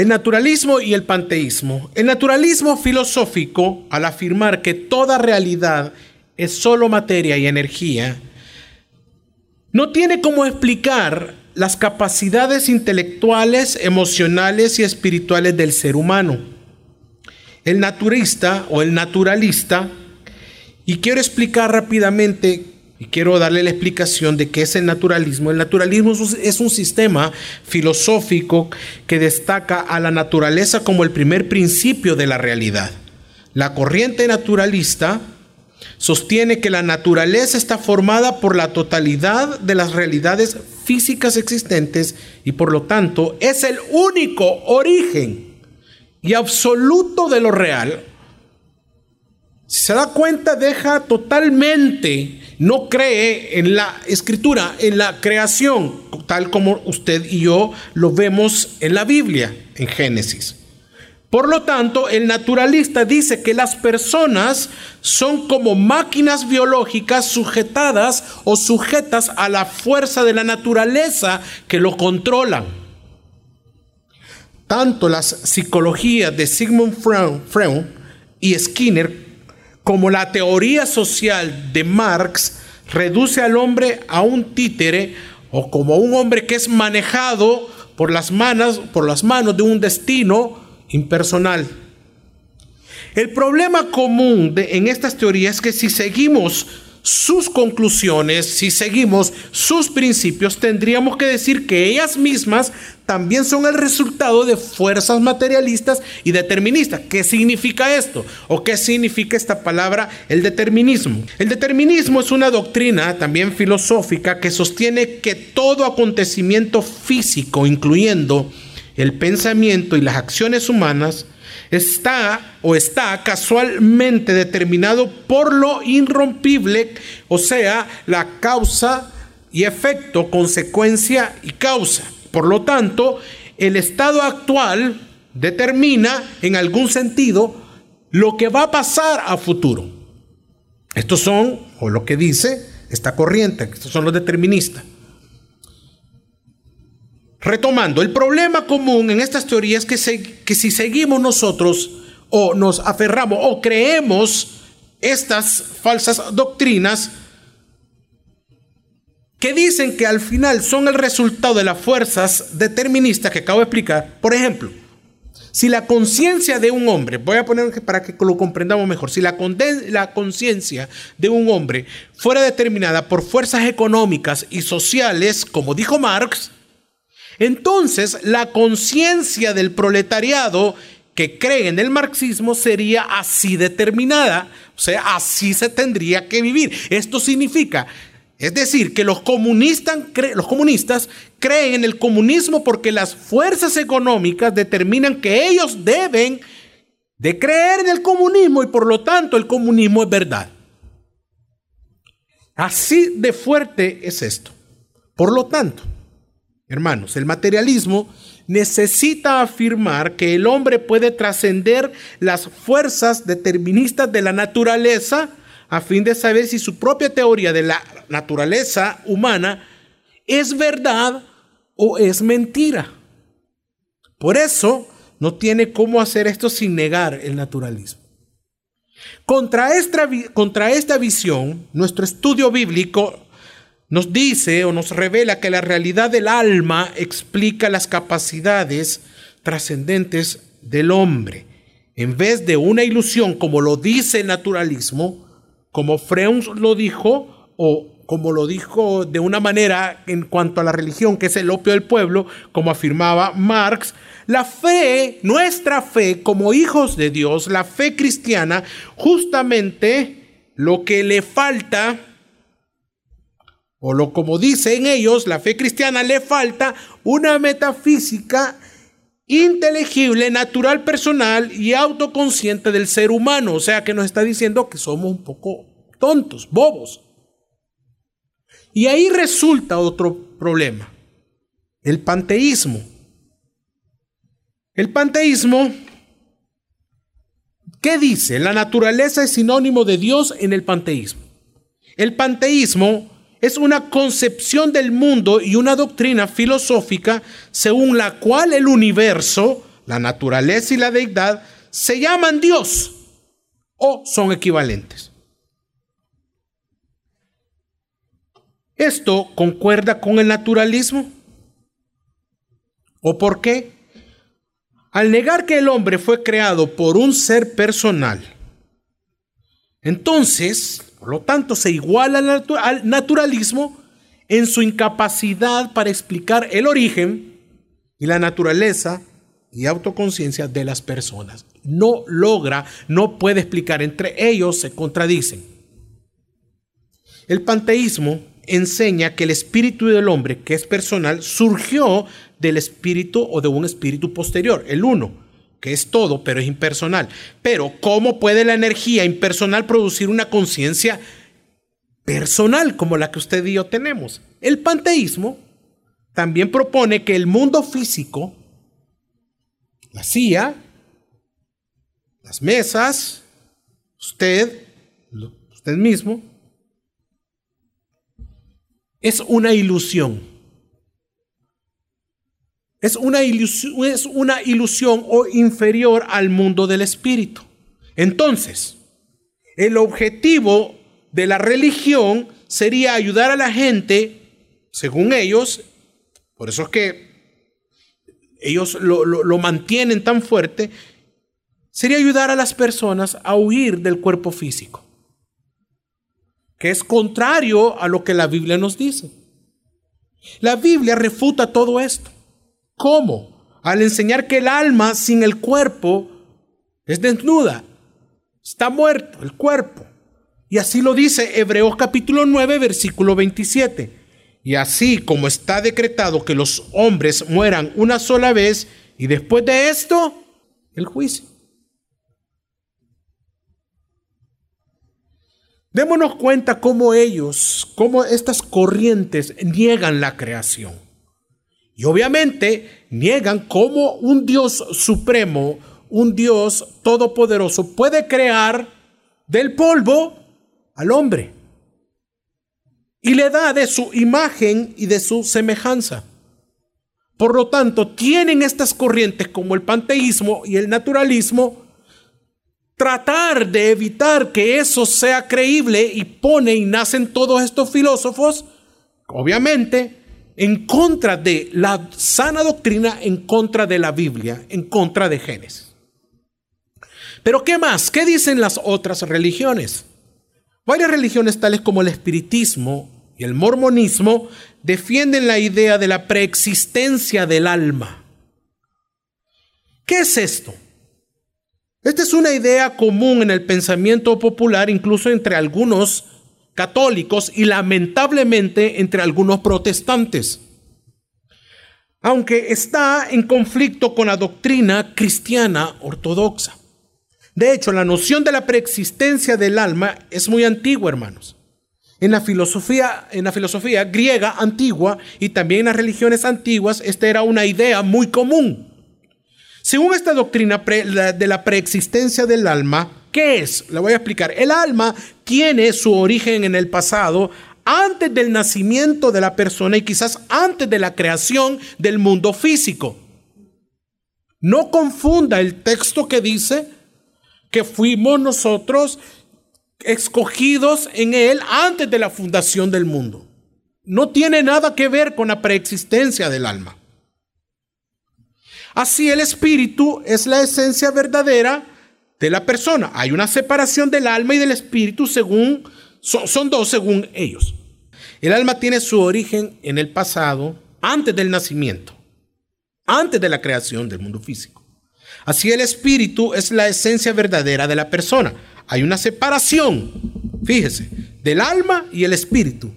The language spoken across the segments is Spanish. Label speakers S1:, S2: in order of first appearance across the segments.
S1: El naturalismo y el panteísmo. El naturalismo filosófico, al afirmar que toda realidad es solo materia y energía, no tiene cómo explicar las capacidades intelectuales, emocionales y espirituales del ser humano. El naturista o el naturalista, y quiero explicar rápidamente y quiero darle la explicación de qué es el naturalismo. El naturalismo es un sistema filosófico que destaca a la naturaleza como el primer principio de la realidad. La corriente naturalista sostiene que la naturaleza está formada por la totalidad de las realidades físicas existentes y por lo tanto es el único origen y absoluto de lo real. Si se da cuenta, deja totalmente no cree en la escritura, en la creación, tal como usted y yo lo vemos en la Biblia, en Génesis. Por lo tanto, el naturalista dice que las personas son como máquinas biológicas sujetadas o sujetas a la fuerza de la naturaleza que lo controlan. Tanto las psicologías de Sigmund Freud y Skinner como la teoría social de Marx reduce al hombre a un títere o como un hombre que es manejado por las manos, por las manos de un destino impersonal. El problema común en estas teorías es que si seguimos sus conclusiones, si seguimos sus principios, tendríamos que decir que ellas mismas también son el resultado de fuerzas materialistas y deterministas. ¿Qué significa esto? ¿O qué significa esta palabra, el determinismo? El determinismo es una doctrina también filosófica que sostiene que todo acontecimiento físico, incluyendo el pensamiento y las acciones humanas, está o está casualmente determinado por lo irrompible, o sea, la causa y efecto, consecuencia y causa. Por lo tanto, el estado actual determina en algún sentido lo que va a pasar a futuro. Estos son, o lo que dice esta corriente, estos son los deterministas. Retomando, el problema común en estas teorías es que, que si seguimos nosotros o nos aferramos o creemos estas falsas doctrinas que dicen que al final son el resultado de las fuerzas deterministas que acabo de explicar. Por ejemplo, si la conciencia de un hombre, voy a poner para que lo comprendamos mejor, si la, la conciencia de un hombre fuera determinada por fuerzas económicas y sociales, como dijo Marx, entonces, la conciencia del proletariado que cree en el marxismo sería así determinada, o sea, así se tendría que vivir. Esto significa, es decir, que los comunistas, los comunistas creen en el comunismo porque las fuerzas económicas determinan que ellos deben de creer en el comunismo y por lo tanto el comunismo es verdad. Así de fuerte es esto. Por lo tanto, Hermanos, el materialismo necesita afirmar que el hombre puede trascender las fuerzas deterministas de la naturaleza a fin de saber si su propia teoría de la naturaleza humana es verdad o es mentira. Por eso no tiene cómo hacer esto sin negar el naturalismo. Contra esta, contra esta visión, nuestro estudio bíblico nos dice o nos revela que la realidad del alma explica las capacidades trascendentes del hombre. En vez de una ilusión, como lo dice el naturalismo, como Freud lo dijo, o como lo dijo de una manera en cuanto a la religión, que es el opio del pueblo, como afirmaba Marx, la fe, nuestra fe como hijos de Dios, la fe cristiana, justamente lo que le falta o lo como dicen ellos, la fe cristiana le falta una metafísica inteligible, natural, personal y autoconsciente del ser humano. O sea que nos está diciendo que somos un poco tontos, bobos. Y ahí resulta otro problema, el panteísmo. El panteísmo, ¿qué dice? La naturaleza es sinónimo de Dios en el panteísmo. El panteísmo es una concepción del mundo y una doctrina filosófica según la cual el universo, la naturaleza y la deidad, se llaman Dios o son equivalentes. ¿Esto concuerda con el naturalismo? ¿O por qué? Al negar que el hombre fue creado por un ser personal, entonces, por lo tanto, se iguala al naturalismo en su incapacidad para explicar el origen y la naturaleza y autoconciencia de las personas. No logra, no puede explicar, entre ellos se contradicen. El panteísmo enseña que el espíritu del hombre, que es personal, surgió del espíritu o de un espíritu posterior, el uno, que es todo, pero es impersonal. Pero, ¿cómo puede la energía impersonal producir una conciencia personal como la que usted y yo tenemos? El panteísmo también propone que el mundo físico, la silla, las mesas, usted, usted mismo, es una ilusión. Es una ilusión, es una ilusión o inferior al mundo del espíritu. Entonces, el objetivo de la religión sería ayudar a la gente, según ellos, por eso es que ellos lo, lo mantienen tan fuerte, sería ayudar a las personas a huir del cuerpo físico que es contrario a lo que la Biblia nos dice. La Biblia refuta todo esto. ¿Cómo? Al enseñar que el alma sin el cuerpo es desnuda, está muerto el cuerpo. Y así lo dice Hebreos capítulo 9, versículo 27. Y así como está decretado que los hombres mueran una sola vez y después de esto, el juicio. Démonos cuenta cómo ellos, cómo estas corrientes niegan la creación. Y obviamente niegan cómo un Dios supremo, un Dios todopoderoso puede crear del polvo al hombre. Y le da de su imagen y de su semejanza. Por lo tanto, tienen estas corrientes como el panteísmo y el naturalismo tratar de evitar que eso sea creíble y pone y nacen todos estos filósofos, obviamente, en contra de la sana doctrina, en contra de la Biblia, en contra de Génesis. Pero ¿qué más? ¿Qué dicen las otras religiones? Varias religiones tales como el espiritismo y el mormonismo defienden la idea de la preexistencia del alma. ¿Qué es esto? Esta es una idea común en el pensamiento popular, incluso entre algunos católicos y lamentablemente entre algunos protestantes, aunque está en conflicto con la doctrina cristiana ortodoxa. De hecho, la noción de la preexistencia del alma es muy antigua, hermanos. En la filosofía, en la filosofía griega antigua y también en las religiones antiguas, esta era una idea muy común. Según esta doctrina de la preexistencia del alma, ¿qué es? La voy a explicar. El alma tiene su origen en el pasado, antes del nacimiento de la persona y quizás antes de la creación del mundo físico. No confunda el texto que dice que fuimos nosotros escogidos en él antes de la fundación del mundo. No tiene nada que ver con la preexistencia del alma. Así el espíritu es la esencia verdadera de la persona. Hay una separación del alma y del espíritu según, son, dos según ellos. El alma tiene su origen en el pasado, antes del nacimiento, antes de la creación del mundo físico. Así el espíritu es la esencia verdadera de la persona. Hay una separación, fíjese, del alma y el espíritu.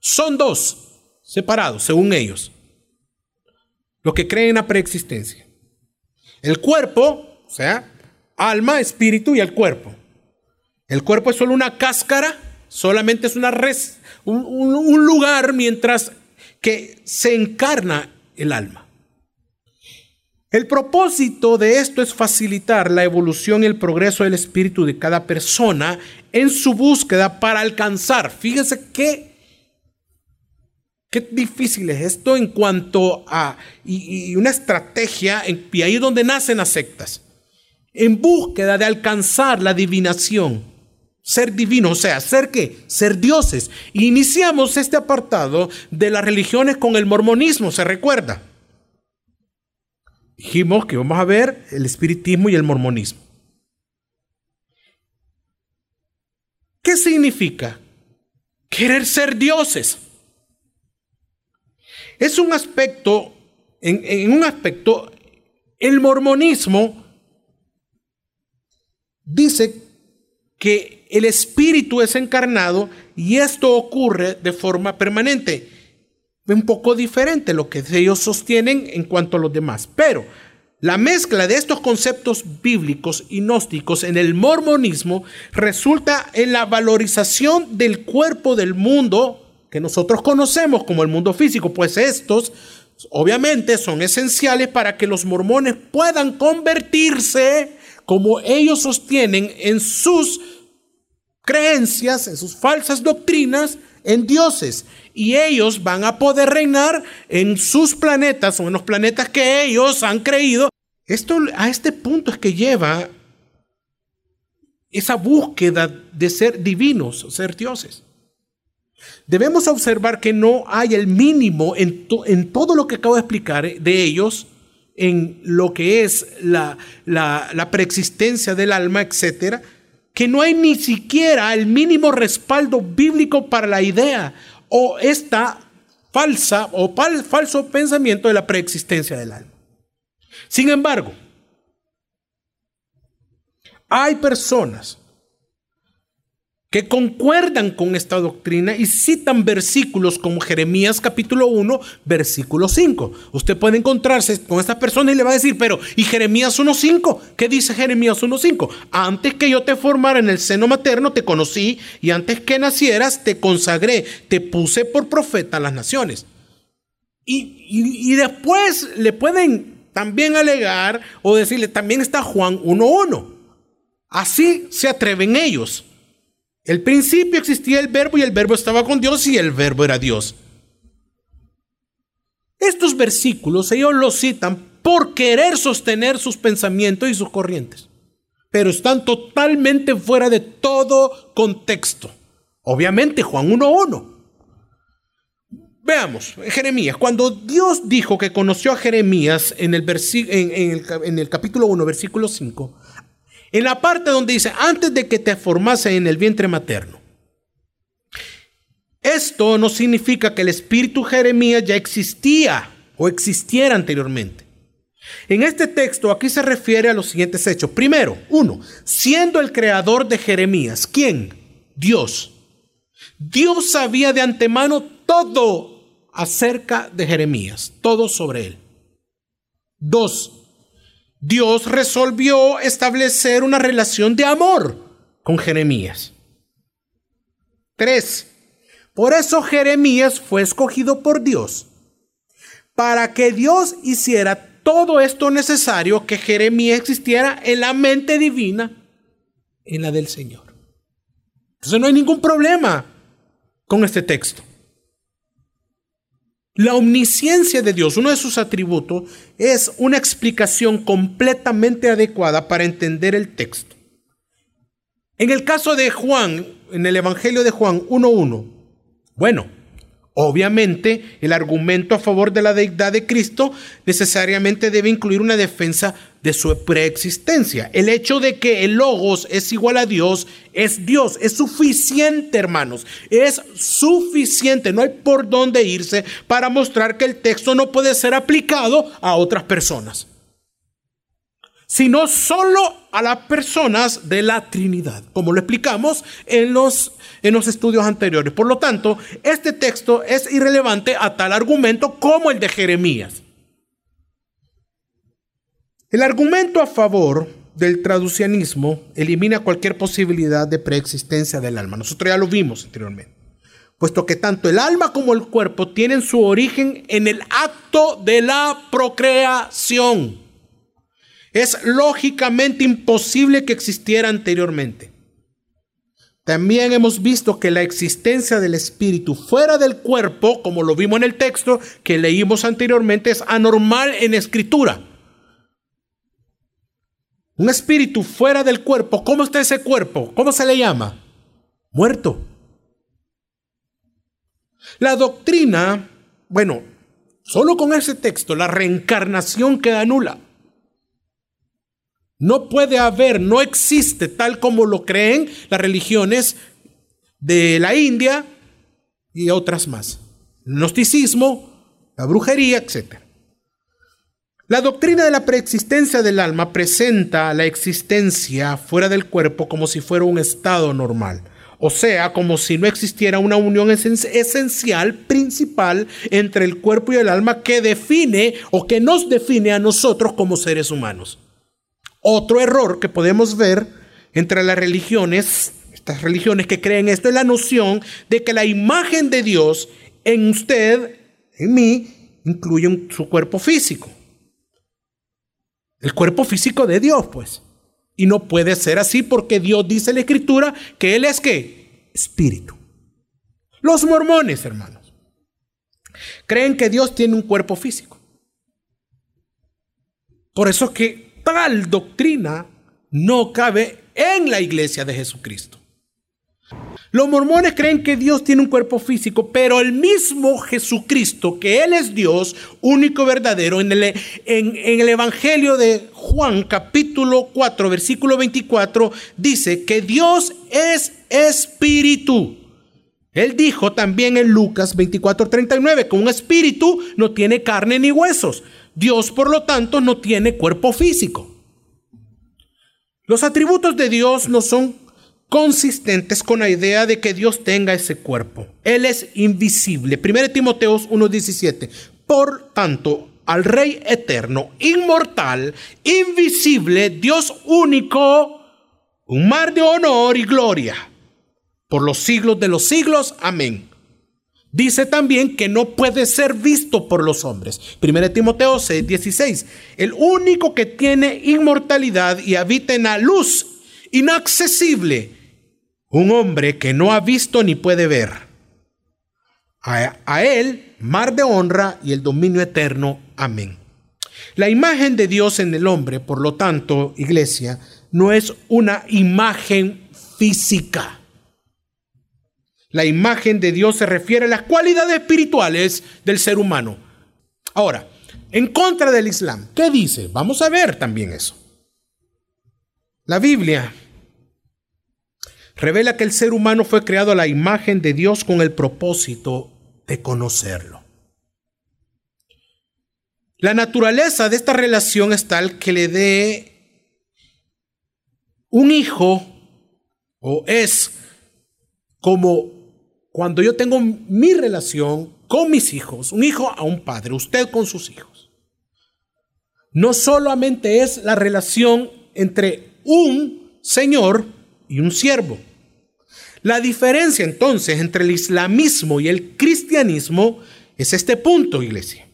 S1: Son dos separados, según ellos los que creen en la preexistencia. El cuerpo, o sea, alma, espíritu y el cuerpo. El cuerpo es solo una cáscara, solamente es una res, un, lugar mientras que se encarna el alma. El propósito de esto es facilitar la evolución y el progreso del espíritu de cada persona en su búsqueda para alcanzar, fíjese qué Qué difícil es esto en cuanto a y, una estrategia, y ahí es donde nacen las sectas, en búsqueda de alcanzar la adivinación, ser divino, o sea, ser qué, ser dioses. iniciamos este apartado de las religiones con el mormonismo, ¿se recuerda? Dijimos que vamos a ver el espiritismo y el mormonismo. ¿Qué significa? Querer ser dioses. Es un aspecto, en, un aspecto, el mormonismo dice que el espíritu es encarnado y esto ocurre de forma permanente. Un poco diferente lo que ellos sostienen en cuanto a los demás. Pero la mezcla de estos conceptos bíblicos y gnósticos en el mormonismo resulta en la valorización del cuerpo del mundo que nosotros conocemos como el mundo físico, pues estos obviamente son esenciales para que los mormones puedan convertirse como ellos sostienen en sus creencias, en sus falsas doctrinas, en dioses. Y ellos van a poder reinar en sus planetas o en los planetas que ellos han creído. Esto a este punto es que lleva esa búsqueda de ser divinos, ser dioses. Debemos observar que no hay el mínimo en, en todo lo que acabo de explicar de ellos, en lo que es la, la, preexistencia del alma, etcétera, que no hay ni siquiera el mínimo respaldo bíblico para la idea o esta falsa o falso pensamiento de la preexistencia del alma. Sin embargo, hay personas que concuerdan con esta doctrina y citan versículos como Jeremías capítulo 1, versículo 5. Usted puede encontrarse con esta persona y le va a decir, pero ¿y Jeremías 1.5? ¿Qué dice Jeremías 1.5? Antes que yo te formara en el seno materno, te conocí y antes que nacieras, te consagré, te puse por profeta a las naciones. Y, y después le pueden también alegar o decirle, también está Juan 1.1. Así se atreven ellos. El principio existía el verbo y el verbo estaba con Dios y el verbo era Dios. Estos versículos ellos los citan por querer sostener sus pensamientos y sus corrientes, pero están totalmente fuera de todo contexto. Obviamente Juan 1.1. Veamos, Jeremías, cuando Dios dijo que conoció a Jeremías en el, en el capítulo 1, versículo 5, en la parte donde dice, antes de que te formase en el vientre materno. Esto no significa que el espíritu Jeremías ya existía o existiera anteriormente. En este texto aquí se refiere a los siguientes hechos. Primero, uno, siendo el creador de Jeremías, ¿quién? Dios. Dios sabía de antemano todo acerca de Jeremías, todo sobre él. Dos, Dios resolvió establecer una relación de amor con Jeremías. 3. Por eso Jeremías fue escogido por Dios, para que Dios hiciera todo esto necesario que Jeremías existiera en la mente divina, en la del Señor. Entonces no hay ningún problema con este texto. La omnisciencia de Dios, uno de sus atributos, es una explicación completamente adecuada para entender el texto. En el caso de Juan, en el Evangelio de Juan 1.1, bueno, Obviamente, el argumento a favor de la deidad de Cristo necesariamente debe incluir una defensa de su preexistencia. El hecho de que el logos es igual a Dios es Dios, es suficiente, hermanos, es suficiente, no hay por dónde irse para mostrar que el texto no puede ser aplicado a otras personas sino solo a las personas de la Trinidad, como lo explicamos en los, en los estudios anteriores. Por lo tanto, este texto es irrelevante a tal argumento como el de Jeremías. El argumento a favor del traducianismo elimina cualquier posibilidad de preexistencia del alma. Nosotros ya lo vimos anteriormente. Puesto que tanto el alma como el cuerpo tienen su origen en el acto de la procreación. Es lógicamente imposible que existiera anteriormente. También hemos visto que la existencia del espíritu fuera del cuerpo, como lo vimos en el texto que leímos anteriormente, es anormal en escritura. Un espíritu fuera del cuerpo, ¿cómo está ese cuerpo? ¿Cómo se le llama? Muerto. La doctrina, bueno, solo con ese texto, la reencarnación queda nula. No puede haber, no existe tal como lo creen las religiones de la India y otras más. El gnosticismo, la brujería, etc. La doctrina de la preexistencia del alma presenta la existencia fuera del cuerpo como si fuera un estado normal. O sea, como si no existiera una unión esencial, principal, entre el cuerpo y el alma que define o que nos define a nosotros como seres humanos. Otro error que podemos ver entre las religiones, estas religiones que creen esto, es la noción de que la imagen de Dios en usted, en mí, incluye su cuerpo físico. El cuerpo físico de Dios, pues. Y no puede ser así porque Dios dice en la Escritura que Él es qué? Espíritu. Los mormones, hermanos, creen que Dios tiene un cuerpo físico. Por eso que tal doctrina no cabe en la iglesia de Jesucristo. Los mormones creen que Dios tiene un cuerpo físico, pero el mismo Jesucristo, que Él es Dios, único verdadero, en el, en, el Evangelio de Juan capítulo 4, versículo 24, dice que Dios es espíritu. Él dijo también en Lucas 24, 39, que un espíritu no tiene carne ni huesos. Dios, por lo tanto, no tiene cuerpo físico. Los atributos de Dios no son consistentes con la idea de que Dios tenga ese cuerpo. Él es invisible. 1 Timoteos 1:17. Por tanto, al Rey eterno, inmortal, invisible, Dios único, un mar de honor y gloria, por los siglos de los siglos. Amén. Dice también que no puede ser visto por los hombres. 1 Timoteo 6, 16. El único que tiene inmortalidad y habita en la luz inaccesible. Un hombre que no ha visto ni puede ver. A, a él, mar de honra y el dominio eterno. Amén. La imagen de Dios en el hombre, por lo tanto, iglesia, no es una imagen física la imagen de Dios se refiere a las cualidades espirituales del ser humano. Ahora, en contra del Islam, ¿qué dice? Vamos a ver también eso. La Biblia revela que el ser humano fue creado a la imagen de Dios con el propósito de conocerlo. La naturaleza de esta relación es tal que le dé un hijo o es como cuando yo tengo mi relación con mis hijos, un hijo a un padre, usted con sus hijos, no solamente es la relación entre un señor y un siervo. La diferencia entonces entre el islamismo y el cristianismo es este punto, iglesia.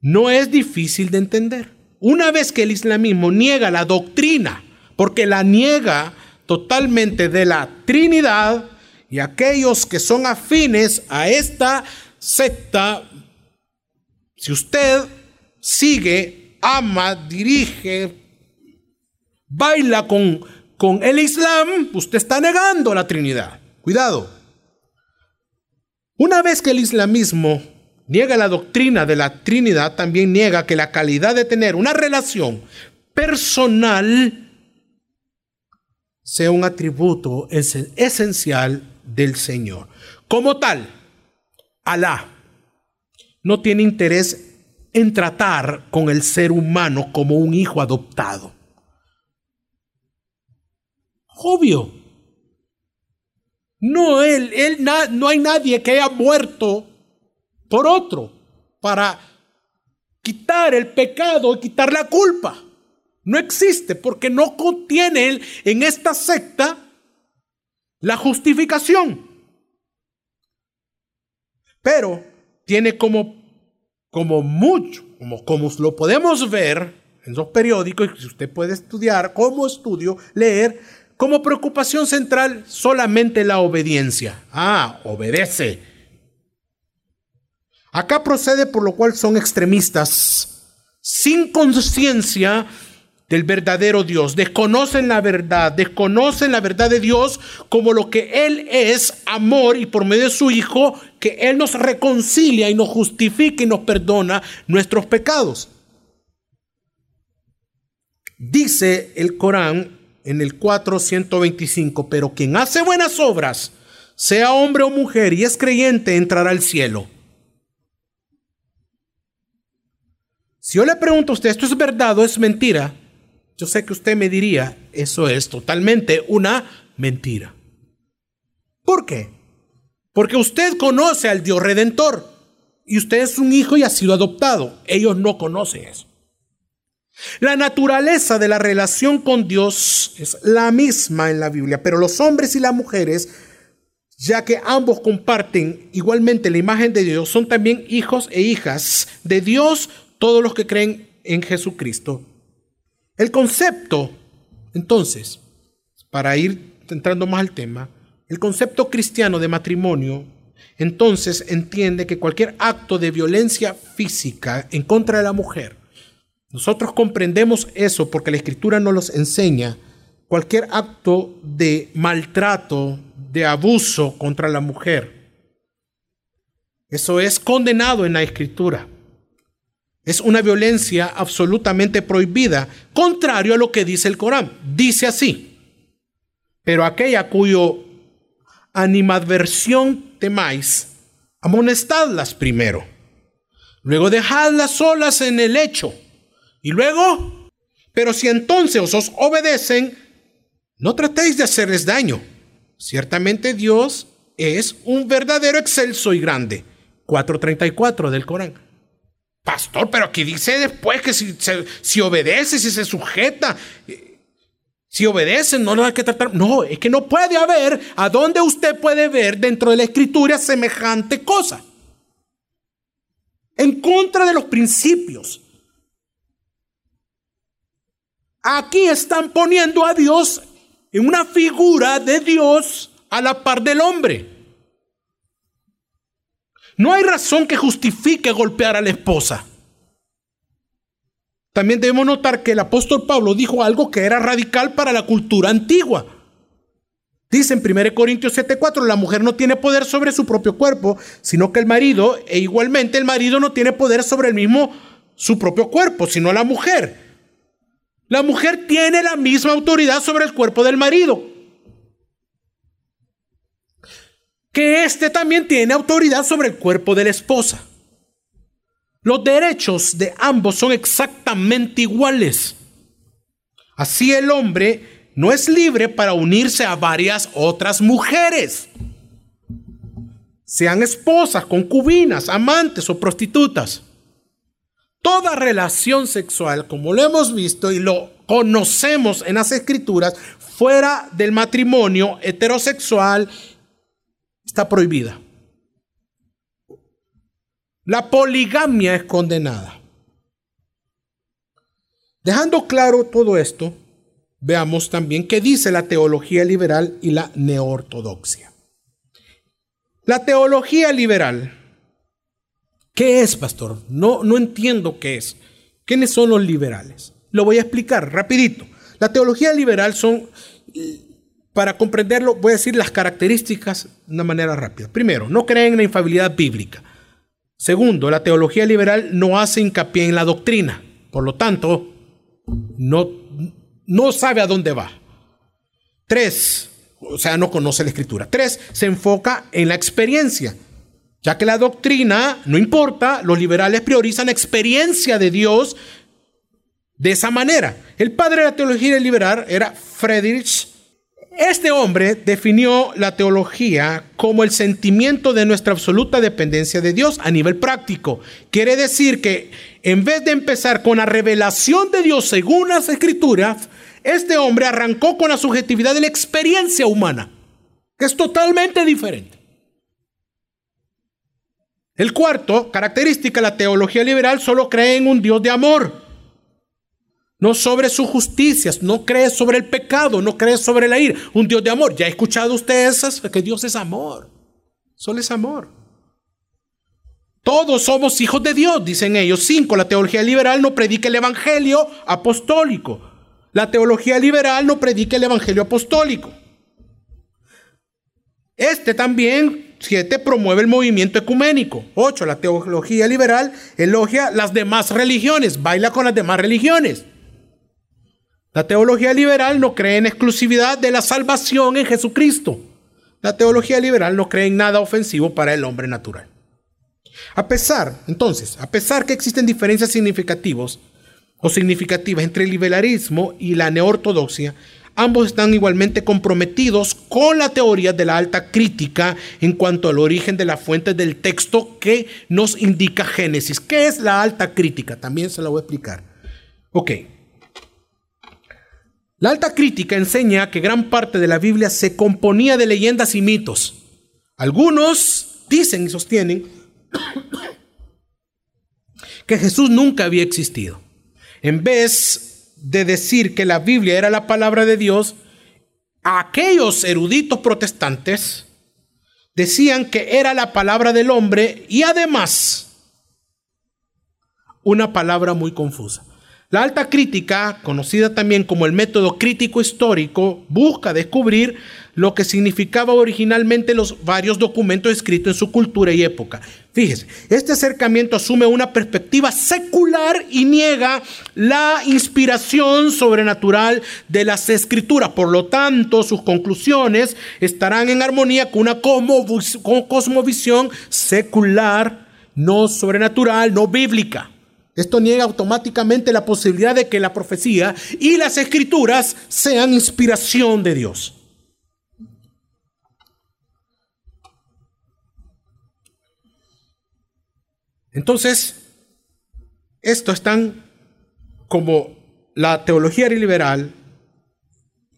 S1: No es difícil de entender. Una vez que el islamismo niega la doctrina, porque la niega totalmente de la Trinidad, y aquellos que son afines a esta secta, si usted sigue, ama, dirige, baila con, con el Islam, usted está negando la Trinidad. Cuidado. Una vez que el islamismo niega la doctrina de la Trinidad, también niega que la calidad de tener una relación personal sea un atributo esencial del Señor. Como tal, Alá no tiene interés en tratar con el ser humano como un hijo adoptado. Obvio. No, él, él no hay nadie que haya muerto por otro para quitar el pecado y quitar la culpa. No existe porque no contiene en esta secta la justificación. Pero tiene como, como mucho, como, como lo podemos ver en los periódicos, si usted puede estudiar como estudio, leer, como preocupación central solamente la obediencia. Ah, obedece. Acá procede por lo cual son extremistas, sin conciencia del verdadero Dios. Desconocen la verdad, desconocen la verdad de Dios como lo que Él es, amor, y por medio de su Hijo, que Él nos reconcilia y nos justifica y nos perdona nuestros pecados. Dice el Corán en el 425, pero quien hace buenas obras, sea hombre o mujer y es creyente, entrará al cielo. Si yo le pregunto a usted, ¿esto es verdad o es mentira? Yo sé que usted me diría, eso es totalmente una mentira. ¿Por qué? Porque usted conoce al Dios redentor y usted es un hijo y ha sido adoptado. Ellos no conocen eso. La naturaleza de la relación con Dios es la misma en la Biblia, pero los hombres y las mujeres, ya que ambos comparten igualmente la imagen de Dios, son también hijos e hijas de Dios, todos los que creen en Jesucristo. El concepto, entonces, para ir entrando más al tema, el concepto cristiano de matrimonio, entonces entiende que cualquier acto de violencia física en contra de la mujer, nosotros comprendemos eso porque la escritura nos los enseña. Cualquier acto de maltrato, de abuso contra la mujer, eso es condenado en la escritura. Es una violencia absolutamente prohibida, contrario a lo que dice el Corán. Dice así, pero aquella cuyo animadversión temáis, amonestadlas primero, luego dejadlas solas en el lecho y luego, pero si entonces os obedecen, no tratéis de hacerles daño. Ciertamente Dios es un verdadero excelso y grande. 4.34 del Corán. Pastor, pero aquí dice después que si, obedece, si se sujeta, si obedece, no lo hay que tratar. No, es que no puede haber a dónde usted puede ver dentro de la escritura semejante cosa. En contra de los principios, Aquí están poniendo a Dios en una figura de Dios a la par del hombre. No hay razón que justifique golpear a la esposa. También debemos notar que el apóstol Pablo dijo algo que era radical para la cultura antigua. Dice en 1 Corintios 7:4, la mujer no tiene poder sobre su propio cuerpo, sino que el marido, e igualmente el marido no tiene poder sobre el mismo su propio cuerpo, sino la mujer. La mujer tiene la misma autoridad sobre el cuerpo del marido. Que éste también tiene autoridad sobre el cuerpo de la esposa. Los derechos de ambos son exactamente iguales. Así el hombre no es libre para unirse a varias otras mujeres, sean esposas, concubinas, amantes o prostitutas. Toda relación sexual, como lo hemos visto y lo conocemos en las escrituras, fuera del matrimonio heterosexual, está prohibida. La poligamia es condenada. Dejando claro todo esto, veamos también qué dice la teología liberal y la neortodoxia. La teología liberal ¿Qué es, pastor? No, no entiendo qué es. ¿Quiénes son los liberales? Lo voy a explicar rapidito. La teología liberal son, para comprenderlo, voy a decir las características de una manera rápida. Primero, no creen en la infabilidad bíblica. Segundo, la teología liberal no hace hincapié en la doctrina. Por lo tanto, no, no sabe a dónde va. Tres, o sea, no conoce la escritura. Tres, se enfoca en la experiencia. Ya que la doctrina no importa, los liberales priorizan experiencia de Dios de esa manera. El padre de la teología liberal era Friedrich. Este hombre definió la teología como el sentimiento de nuestra absoluta dependencia de Dios a nivel práctico. Quiere decir que en vez de empezar con la revelación de Dios según las escrituras, este hombre arrancó con la subjetividad de la experiencia humana, que es totalmente diferente. El cuarto, característica, la teología liberal solo cree en un Dios de amor. No sobre sus justicias, no cree sobre el pecado, no cree sobre la ira. Un Dios de amor. ¿Ya ha escuchado usted esas? Que Dios es amor. Solo es amor. Todos somos hijos de Dios, dicen ellos. Cinco, la teología liberal no predica el evangelio apostólico. La teología liberal no predica el evangelio apostólico. Este también, siete, promueve el movimiento ecuménico. Ocho, la teología liberal elogia las demás religiones, baila con las demás religiones. La teología liberal no cree en exclusividad de la salvación en Jesucristo. La teología liberal no cree en nada ofensivo para el hombre natural. A pesar, entonces, a pesar que existen diferencias significativas o significativas entre el liberalismo y la neortodoxia, ambos están igualmente comprometidos con la teoría de la alta crítica en cuanto al origen de la fuente del texto que nos indica Génesis. ¿Qué es la alta crítica? También se la voy a explicar. Ok. La alta crítica enseña que gran parte de la Biblia se componía de leyendas y mitos. Algunos dicen y sostienen que Jesús nunca había existido. En vez de decir que la Biblia era la palabra de Dios, aquellos eruditos protestantes decían que era la palabra del hombre y además una palabra muy confusa. La alta crítica, conocida también como el método crítico histórico, busca descubrir lo que significaba originalmente los varios documentos escritos en su cultura y época. Fíjese, este acercamiento asume una perspectiva secular y niega la inspiración sobrenatural de las escrituras. Por lo tanto, sus conclusiones estarán en armonía con una cosmovisión secular, no sobrenatural, no bíblica. Esto niega automáticamente la posibilidad de que la profecía y las escrituras sean inspiración de Dios. Entonces, esto es tan como la teología liberal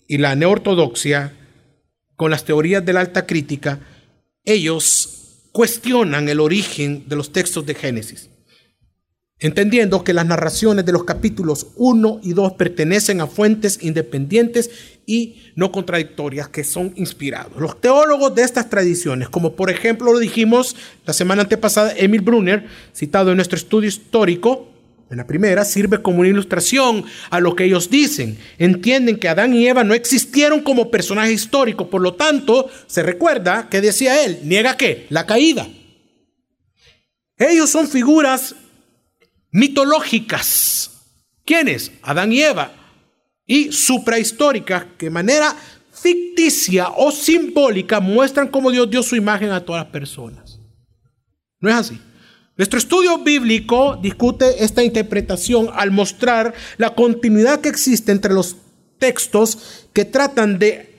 S1: y la neortodoxia con las teorías de la alta crítica, ellos cuestionan el origen de los textos de Génesis entendiendo que las narraciones de los capítulos 1 y 2 pertenecen a fuentes independientes y no contradictorias que son inspirados. Los teólogos de estas tradiciones, como por ejemplo lo dijimos la semana antepasada, Emil Brunner, citado en nuestro estudio histórico, en la primera, sirve como una ilustración a lo que ellos dicen. Entienden que Adán y Eva no existieron como personajes históricos, por lo tanto, se recuerda que decía él, niega qué? La caída. Ellos son figuras mitológicas. ¿Quiénes? Adán y Eva. Y suprahistóricas que de manera ficticia o simbólica muestran cómo Dios dio su imagen a todas las personas. ¿No es así? Nuestro estudio bíblico discute esta interpretación al mostrar la continuidad que existe entre los textos que tratan de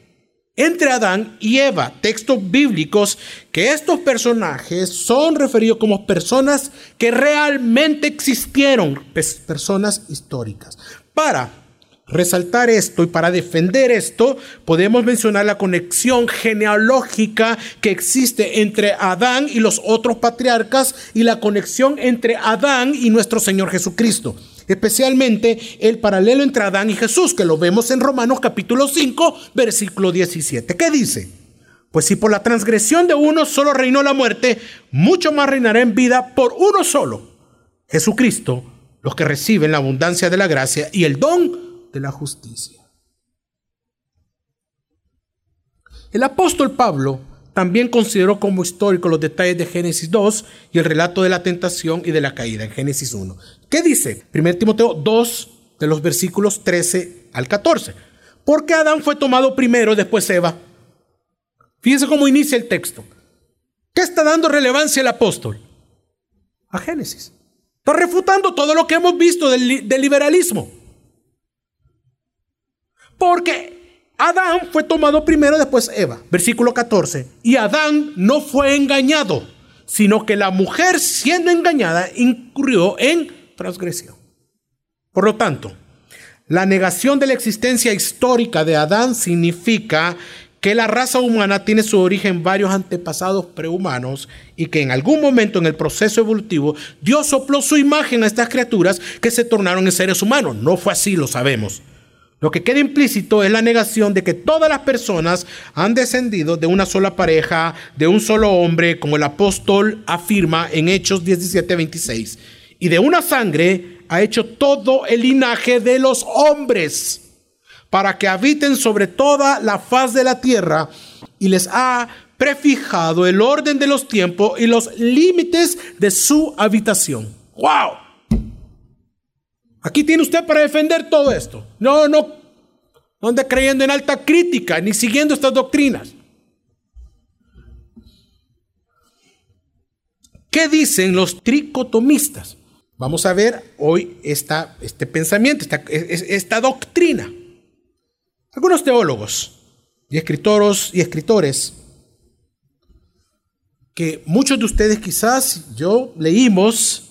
S1: entre Adán y Eva, textos bíblicos, que estos personajes son referidos como personas que realmente existieron, personas históricas. Para resaltar esto y para defender esto, podemos mencionar la conexión genealógica que existe entre Adán y los otros patriarcas y la conexión entre Adán y nuestro Señor Jesucristo especialmente el paralelo entre Adán y Jesús, que lo vemos en Romanos capítulo 5, versículo 17. ¿Qué dice? Pues si por la transgresión de uno solo reinó la muerte, mucho más reinará en vida por uno solo, Jesucristo, los que reciben la abundancia de la gracia y el don de la justicia. El apóstol Pablo también consideró como histórico los detalles de Génesis 2 y el relato de la tentación y de la caída en Génesis 1. ¿Qué dice? 1 Timoteo 2 de los versículos 13 al 14. Porque Adán fue tomado primero, después Eva. Fíjense cómo inicia el texto. ¿Qué está dando relevancia el apóstol? A Génesis. Está refutando todo lo que hemos visto del, del liberalismo. Porque Adán fue tomado primero, después Eva. Versículo 14. Y Adán no fue engañado, sino que la mujer siendo engañada incurrió en transgresión. Por lo tanto, la negación de la existencia histórica de Adán significa que la raza humana tiene su origen en varios antepasados prehumanos y que en algún momento en el proceso evolutivo Dios sopló su imagen a estas criaturas que se tornaron en seres humanos. No fue así, lo sabemos. Lo que queda implícito es la negación de que todas las personas han descendido de una sola pareja, de un solo hombre, como el apóstol afirma en Hechos 17:26, y de una sangre ha hecho todo el linaje de los hombres para que habiten sobre toda la faz de la tierra y les ha prefijado el orden de los tiempos y los límites de su habitación. ¡Wow! Aquí tiene usted para defender todo esto. No, no, no ande creyendo en alta crítica ni siguiendo estas doctrinas. ¿Qué dicen los tricotomistas? Vamos a ver hoy esta, este pensamiento, esta, esta doctrina. Algunos teólogos y escritores y escritores que muchos de ustedes quizás yo leímos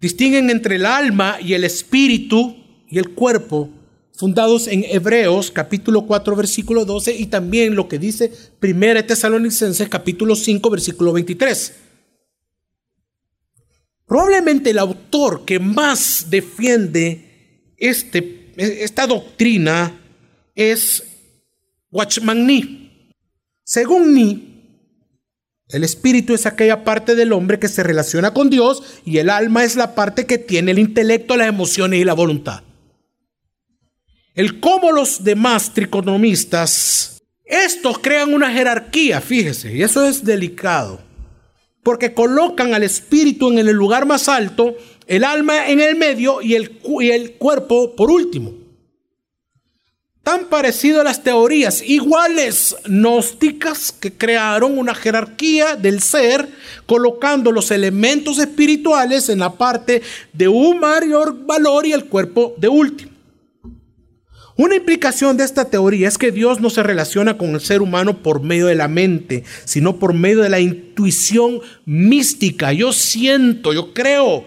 S1: distinguen entre el alma y el espíritu y el cuerpo fundados en Hebreos capítulo 4 versículo 12 y también lo que dice 1 Tesalonicenses capítulo 5 versículo 23. Probablemente el autor que más defiende este esta doctrina es Watchman Nee. Según Nee, el espíritu es aquella parte del hombre que se relaciona con Dios y el alma es la parte que tiene el intelecto, las emociones y la voluntad. El cómo los demás triconomistas, estos crean una jerarquía, fíjese, y eso es delicado, porque colocan al espíritu en el lugar más alto el alma en el medio y el, y el cuerpo por último. Tan parecido a las teorías iguales gnósticas que crearon una jerarquía del ser, colocando los elementos espirituales en la parte de un mayor valor y el cuerpo de último. Una implicación de esta teoría es que Dios no se relaciona con el ser humano por medio de la mente, sino por medio de la intuición mística. Yo siento, yo creo,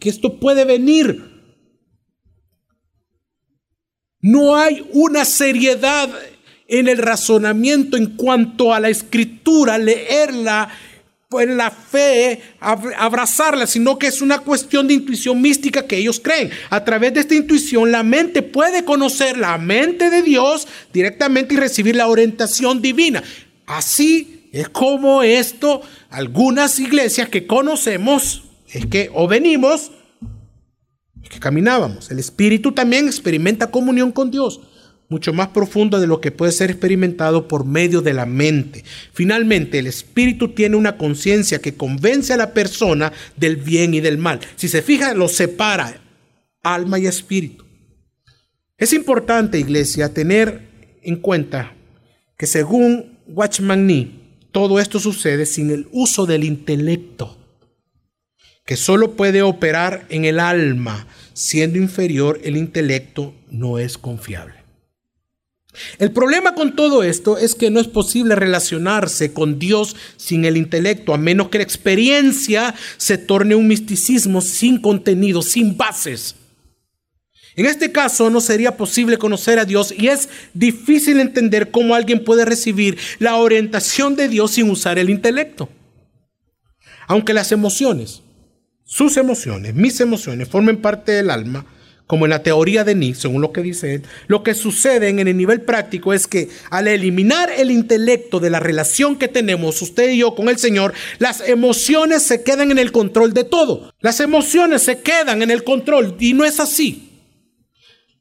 S1: que esto puede venir. No hay una seriedad en el razonamiento en cuanto a la escritura, leerla en pues, la fe, abrazarla, sino que es una cuestión de intuición mística que ellos creen. A través de esta intuición, la mente puede conocer la mente de Dios directamente y recibir la orientación divina. Así es como esto, algunas iglesias que conocemos, es que o venimos, que caminábamos. El Espíritu también experimenta comunión con Dios, mucho más profunda de lo que puede ser experimentado por medio de la mente. Finalmente, el Espíritu tiene una conciencia que convence a la persona del bien y del mal. Si se fija, lo separa alma y espíritu. Es importante, iglesia, tener en cuenta que según Watchman Nee, todo esto sucede sin el uso del intelecto que solo puede operar en el alma, siendo inferior el intelecto, no es confiable. El problema con todo esto es que no es posible relacionarse con Dios sin el intelecto, a menos que la experiencia se torne un misticismo sin contenido, sin bases. En este caso no sería posible conocer a Dios y es difícil entender cómo alguien puede recibir la orientación de Dios sin usar el intelecto. Aunque las emociones, sus emociones, mis emociones, formen parte del alma, como en la teoría de Nietzsche, según lo que dice él, lo que sucede en el nivel práctico es que al eliminar el intelecto de la relación que tenemos usted y yo con el Señor, las emociones se quedan en el control de todo. Las emociones se quedan en el control y no es así.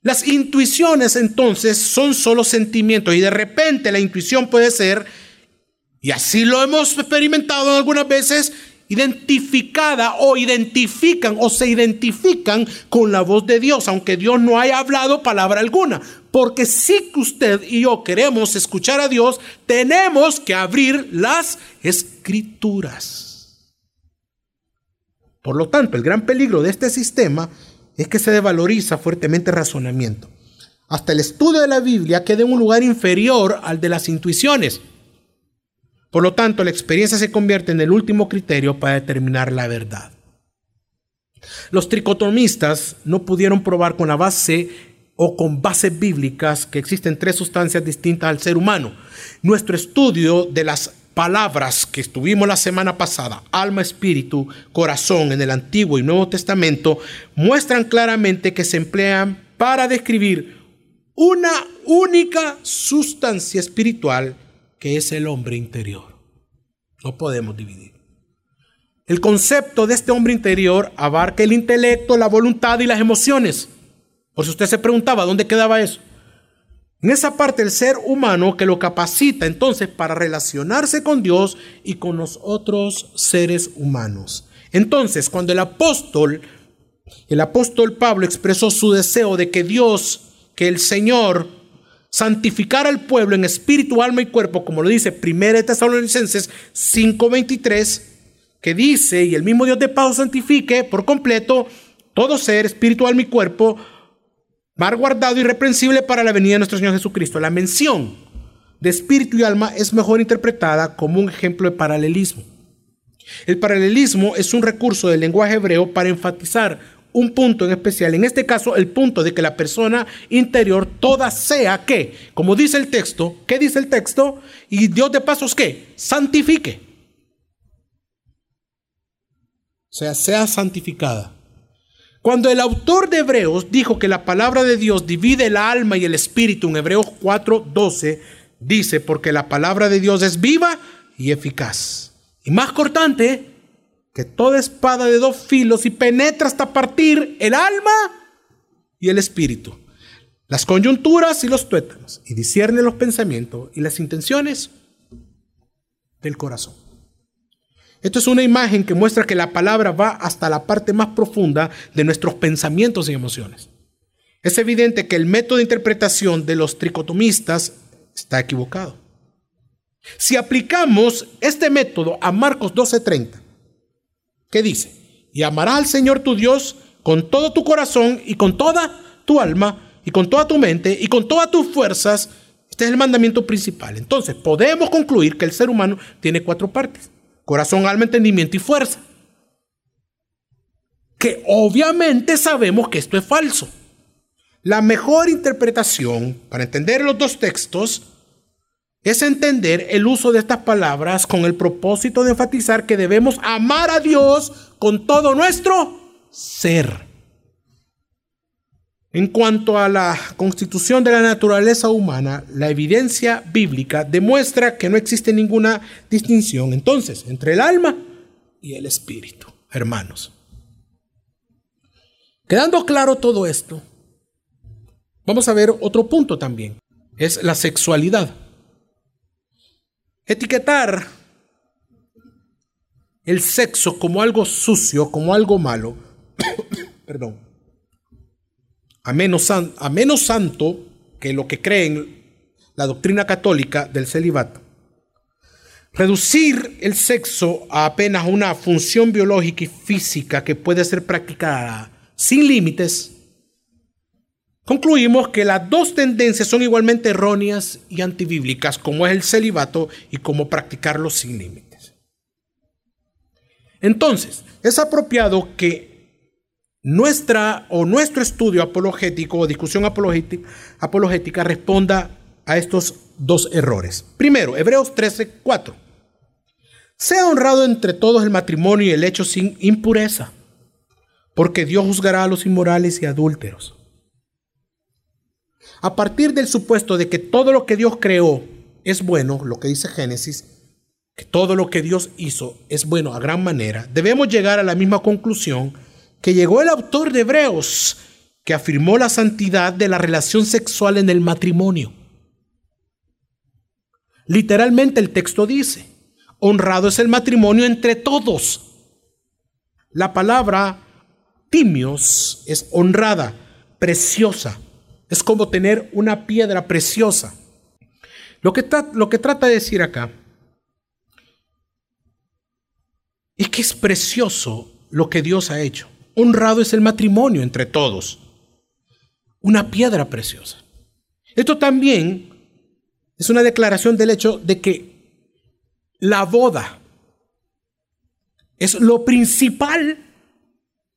S1: Las intuiciones entonces son solo sentimientos y de repente la intuición puede ser, y así lo hemos experimentado algunas veces, identificada o identifican o se identifican con la voz de Dios, aunque Dios no haya hablado palabra alguna. Porque si usted y yo queremos escuchar a Dios, tenemos que abrir las escrituras. Por lo tanto, el gran peligro de este sistema es que se devaloriza fuertemente el razonamiento. Hasta el estudio de la Biblia queda en un lugar inferior al de las intuiciones. Por lo tanto, la experiencia se convierte en el último criterio para determinar la verdad. Los tricotomistas no pudieron probar con la base o con bases bíblicas que existen tres sustancias distintas al ser humano. Nuestro estudio de las palabras que estuvimos la semana pasada, alma, espíritu, corazón en el Antiguo y Nuevo Testamento, muestran claramente que se emplean para describir una única sustancia espiritual que es el hombre interior. No podemos dividir. El concepto de este hombre interior abarca el intelecto, la voluntad y las emociones. Por si usted se preguntaba, ¿dónde quedaba eso? En esa parte del ser humano que lo capacita entonces para relacionarse con Dios y con los otros seres humanos. Entonces, cuando el apóstol, el apóstol Pablo expresó su deseo de que Dios, que el Señor, santificara al pueblo en espíritu, alma y cuerpo, como lo dice 1 Tesalonicenses 5:23, que dice, y el mismo Dios de paz santifique por completo todo ser, espíritu, alma y cuerpo, mar guardado irreprensible para la venida de nuestro Señor Jesucristo. La mención de espíritu y alma es mejor interpretada como un ejemplo de paralelismo. El paralelismo es un recurso del lenguaje hebreo para enfatizar un punto en especial, en este caso el punto de que la persona interior toda sea que, como dice el texto, ¿qué dice el texto? Y Dios de pasos que santifique. O sea, sea santificada. Cuando el autor de Hebreos dijo que la palabra de Dios divide el alma y el espíritu en Hebreos 4:12, dice, porque la palabra de Dios es viva y eficaz. Y más cortante que toda espada de dos filos y penetra hasta partir el alma y el espíritu, las coyunturas y los tuétanos, y discierne los pensamientos y las intenciones del corazón. Esto es una imagen que muestra que la palabra va hasta la parte más profunda de nuestros pensamientos y emociones. Es evidente que el método de interpretación de los tricotomistas está equivocado. Si aplicamos este método a Marcos 12:30, ¿qué dice? Y amarás al Señor tu Dios con todo tu corazón y con toda tu alma y con toda tu mente y con todas tus fuerzas. Este es el mandamiento principal. Entonces, podemos concluir que el ser humano tiene cuatro partes corazón, alma, entendimiento y fuerza. Que obviamente sabemos que esto es falso. La mejor interpretación para entender los dos textos es entender el uso de estas palabras con el propósito de enfatizar que debemos amar a Dios con todo nuestro ser. En cuanto a la constitución de la naturaleza humana, la evidencia bíblica demuestra que no existe ninguna distinción entonces entre el alma y el espíritu, hermanos. Quedando claro todo esto, vamos a ver otro punto también, es la sexualidad. Etiquetar el sexo como algo sucio, como algo malo, perdón, a menos, a menos santo que lo que creen la doctrina católica del celibato. Reducir el sexo a apenas una función biológica y física que puede ser practicada sin límites, concluimos que las dos tendencias son igualmente erróneas y antibíblicas, como es el celibato y como practicarlo sin límites. Entonces, es apropiado que nuestra o nuestro estudio apologético o discusión apologética, apologética responda a estos dos errores. Primero, Hebreos 13, 4. Sea honrado entre todos el matrimonio y el hecho sin impureza, porque Dios juzgará a los inmorales y adúlteros. A partir del supuesto de que todo lo que Dios creó es bueno, lo que dice Génesis, que todo lo que Dios hizo es bueno a gran manera, debemos llegar a la misma conclusión que llegó el autor de Hebreos, que afirmó la santidad de la relación sexual en el matrimonio. Literalmente el texto dice, honrado es el matrimonio entre todos. La palabra timios es honrada, preciosa. Es como tener una piedra preciosa. Lo que, lo que trata de decir acá es que es precioso lo que Dios ha hecho honrado es el matrimonio entre todos. Una piedra preciosa. Esto también es una declaración del hecho de que la boda es lo principal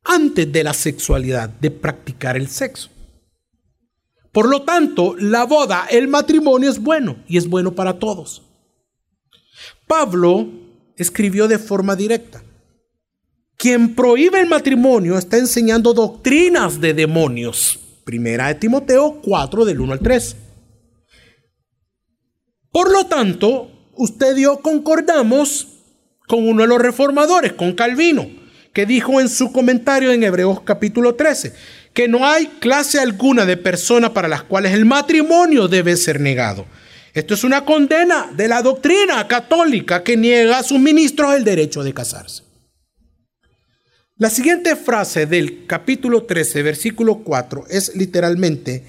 S1: antes de la sexualidad, de practicar el sexo. Por lo tanto, la boda, el matrimonio es bueno y es bueno para todos. Pablo escribió de forma directa. Quien prohíbe el matrimonio está enseñando doctrinas de demonios. Primera de Timoteo 4 del 1 al 3. Por lo tanto, usted y yo concordamos con uno de los reformadores, con Calvino, que dijo en su comentario en Hebreos capítulo 13, que no hay clase alguna de personas para las cuales el matrimonio debe ser negado. Esto es una condena de la doctrina católica que niega a sus ministros el derecho de casarse. La siguiente frase del capítulo 13, versículo 4, es literalmente,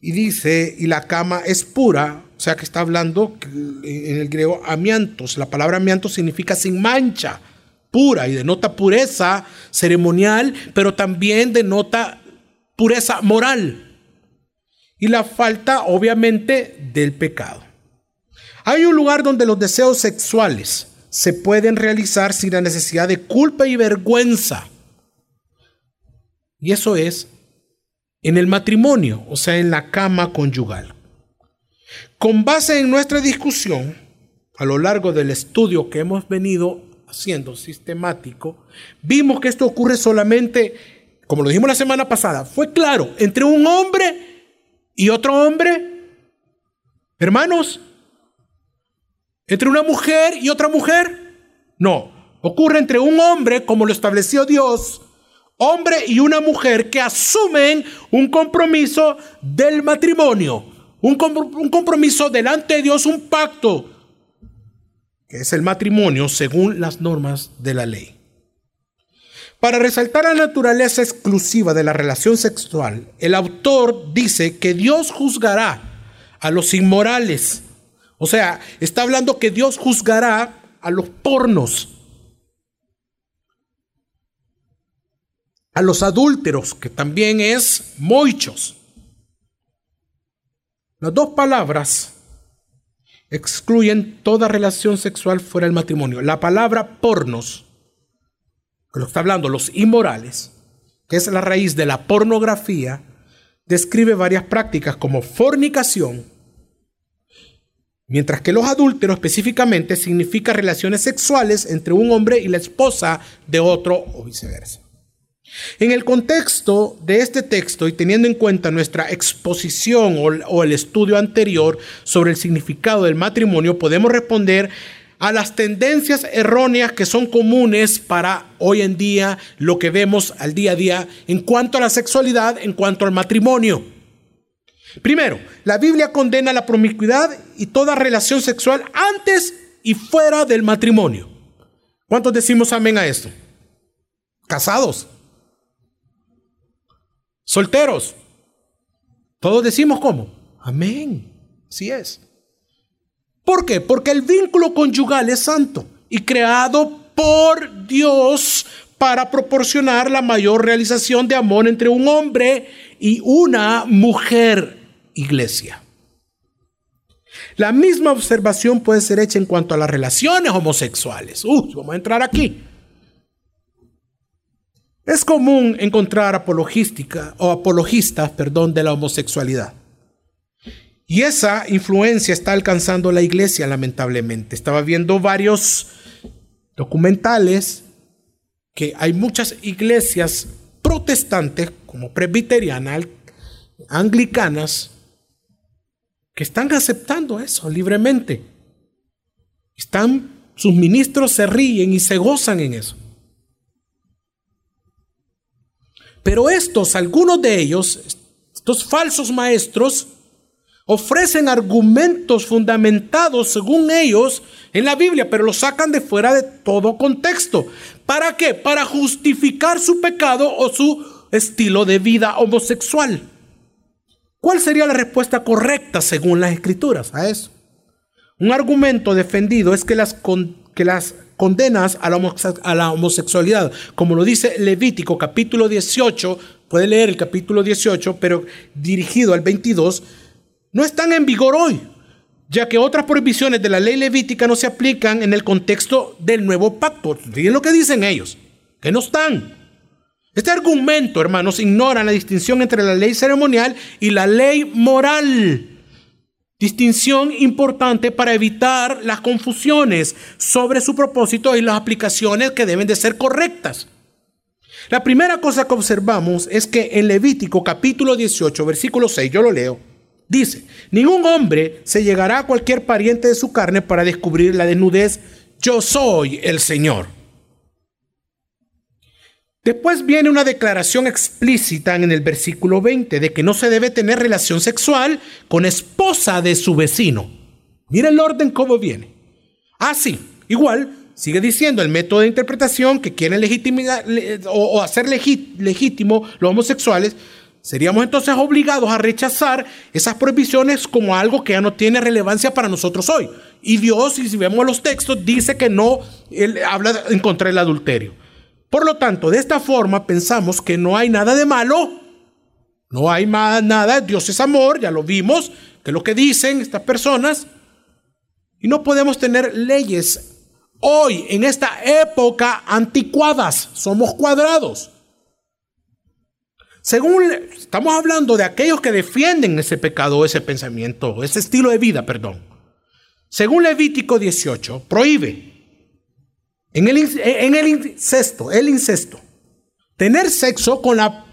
S1: y dice, y la cama es pura, o sea que está hablando en el griego amiantos. La palabra amiantos significa sin mancha, pura, y denota pureza ceremonial, pero también denota pureza moral. Y la falta, obviamente, del pecado. Hay un lugar donde los deseos sexuales se pueden realizar sin la necesidad de culpa y vergüenza. Y eso es en el matrimonio, o sea, en la cama conyugal. Con base en nuestra discusión, a lo largo del estudio que hemos venido haciendo sistemático, vimos que esto ocurre solamente, como lo dijimos la semana pasada, fue claro, entre un hombre y otro hombre. Hermanos, ¿Entre una mujer y otra mujer? No. Ocurre entre un hombre, como lo estableció Dios, hombre y una mujer que asumen un compromiso del matrimonio, un, compromiso delante de Dios, un pacto, que es el matrimonio según las normas de la ley. Para resaltar la naturaleza exclusiva de la relación sexual, el autor dice que Dios juzgará a los inmorales, o sea, está hablando que Dios juzgará a los pornos, a los adúlteros, que también es moichos. Las dos palabras excluyen toda relación sexual fuera del matrimonio. La palabra pornos, que lo está hablando los inmorales, que es la raíz de la pornografía, describe varias prácticas como fornicación, Mientras que los adúlteros específicamente significa relaciones sexuales entre un hombre y la esposa de otro o viceversa. En el contexto de este texto y teniendo en cuenta nuestra exposición o, el estudio anterior sobre el significado del matrimonio, podemos responder a las tendencias erróneas que son comunes para hoy en día, lo que vemos al día a día en cuanto a la sexualidad, en cuanto al matrimonio. Primero, la Biblia condena la promiscuidad y toda relación sexual antes y fuera del matrimonio. ¿Cuántos decimos amén a esto? Casados. Solteros. Todos decimos cómo. Amén. Así es. ¿Por qué? Porque el vínculo conyugal es santo y creado por Dios para proporcionar la mayor realización de amor entre un hombre y una mujer iglesia. La misma observación puede ser hecha en cuanto a las relaciones homosexuales. Uh, vamos a entrar aquí. Es común encontrar apologística o apologistas, perdón, de la homosexualidad. Y esa influencia está alcanzando la iglesia, lamentablemente. Estaba viendo varios documentales que hay muchas iglesias protestantes, como presbiterianas, anglicanas, que están aceptando eso libremente. Están, sus ministros se ríen y se gozan en eso. Pero estos, algunos de ellos, estos falsos maestros, ofrecen argumentos fundamentados según ellos en la Biblia, pero los sacan de fuera de todo contexto. ¿Para qué? Para justificar su pecado o su estilo de vida homosexual. ¿Cuál sería la respuesta correcta según las escrituras a eso? Un argumento defendido es que las, que las condenas a la, a la, homosexualidad, como lo dice Levítico capítulo 18, puede leer el capítulo 18, pero dirigido al 22, no están en vigor hoy, ya que otras prohibiciones de la ley levítica no se aplican en el contexto del nuevo pacto. Miren lo que dicen ellos, que no están. Este argumento, hermanos, ignora la distinción entre la ley ceremonial y la ley moral. Distinción importante para evitar las confusiones sobre su propósito y las aplicaciones que deben de ser correctas. La primera cosa que observamos es que en Levítico capítulo 18, versículo 6, yo lo leo, dice, ningún hombre se llegará a cualquier pariente de su carne para descubrir la desnudez, yo soy el Señor. Después viene una declaración explícita en el versículo 20 de que no se debe tener relación sexual con esposa de su vecino. Mira el orden cómo viene. Así, ah, igual, sigue diciendo el método de interpretación que quieren legitimar o, hacer legítimo los homosexuales. Seríamos entonces obligados a rechazar esas prohibiciones como algo que ya no tiene relevancia para nosotros hoy. Y Dios, y si vemos los textos, dice que no, él habla en contra del adulterio. Por lo tanto, de esta forma pensamos que no hay nada de malo, no hay más nada, Dios es amor, ya lo vimos, que es lo que dicen estas personas, y no podemos tener leyes hoy, en esta época, anticuadas, somos cuadrados. Según estamos hablando de aquellos que defienden ese pecado, ese pensamiento, ese estilo de vida, perdón. Según Levítico 18, prohíbe en el, en el incesto, el incesto, tener sexo con la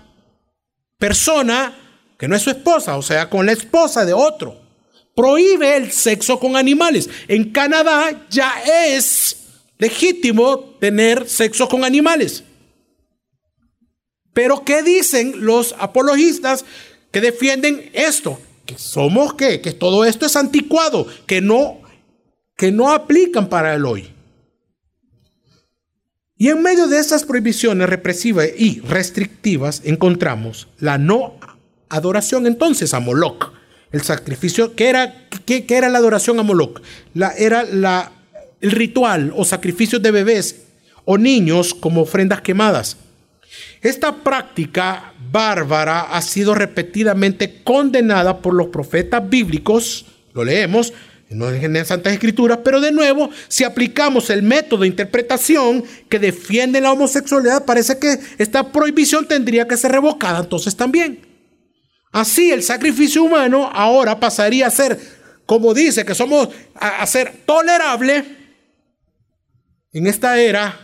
S1: persona que no es su esposa, o sea, con la esposa de otro. Prohíbe el sexo con animales. En Canadá ya es legítimo tener sexo con animales. Pero ¿qué dicen los apologistas que defienden esto? Que somos qué? Que todo esto es anticuado, que no que no aplican para el hoy. Y en medio de esas prohibiciones represivas y restrictivas encontramos la no adoración entonces a Moloch. El sacrificio, ¿qué era, era la adoración a Moloch? La, era la, el ritual o sacrificios de bebés o niños como ofrendas quemadas. Esta práctica bárbara ha sido repetidamente condenada por los profetas bíblicos, lo leemos, no en las Santas Escrituras, pero de nuevo, si aplicamos el método de interpretación que defiende la homosexualidad, parece que esta prohibición tendría que ser revocada entonces también. Así el sacrificio humano ahora pasaría a ser, como dice, que somos a, ser tolerable en esta era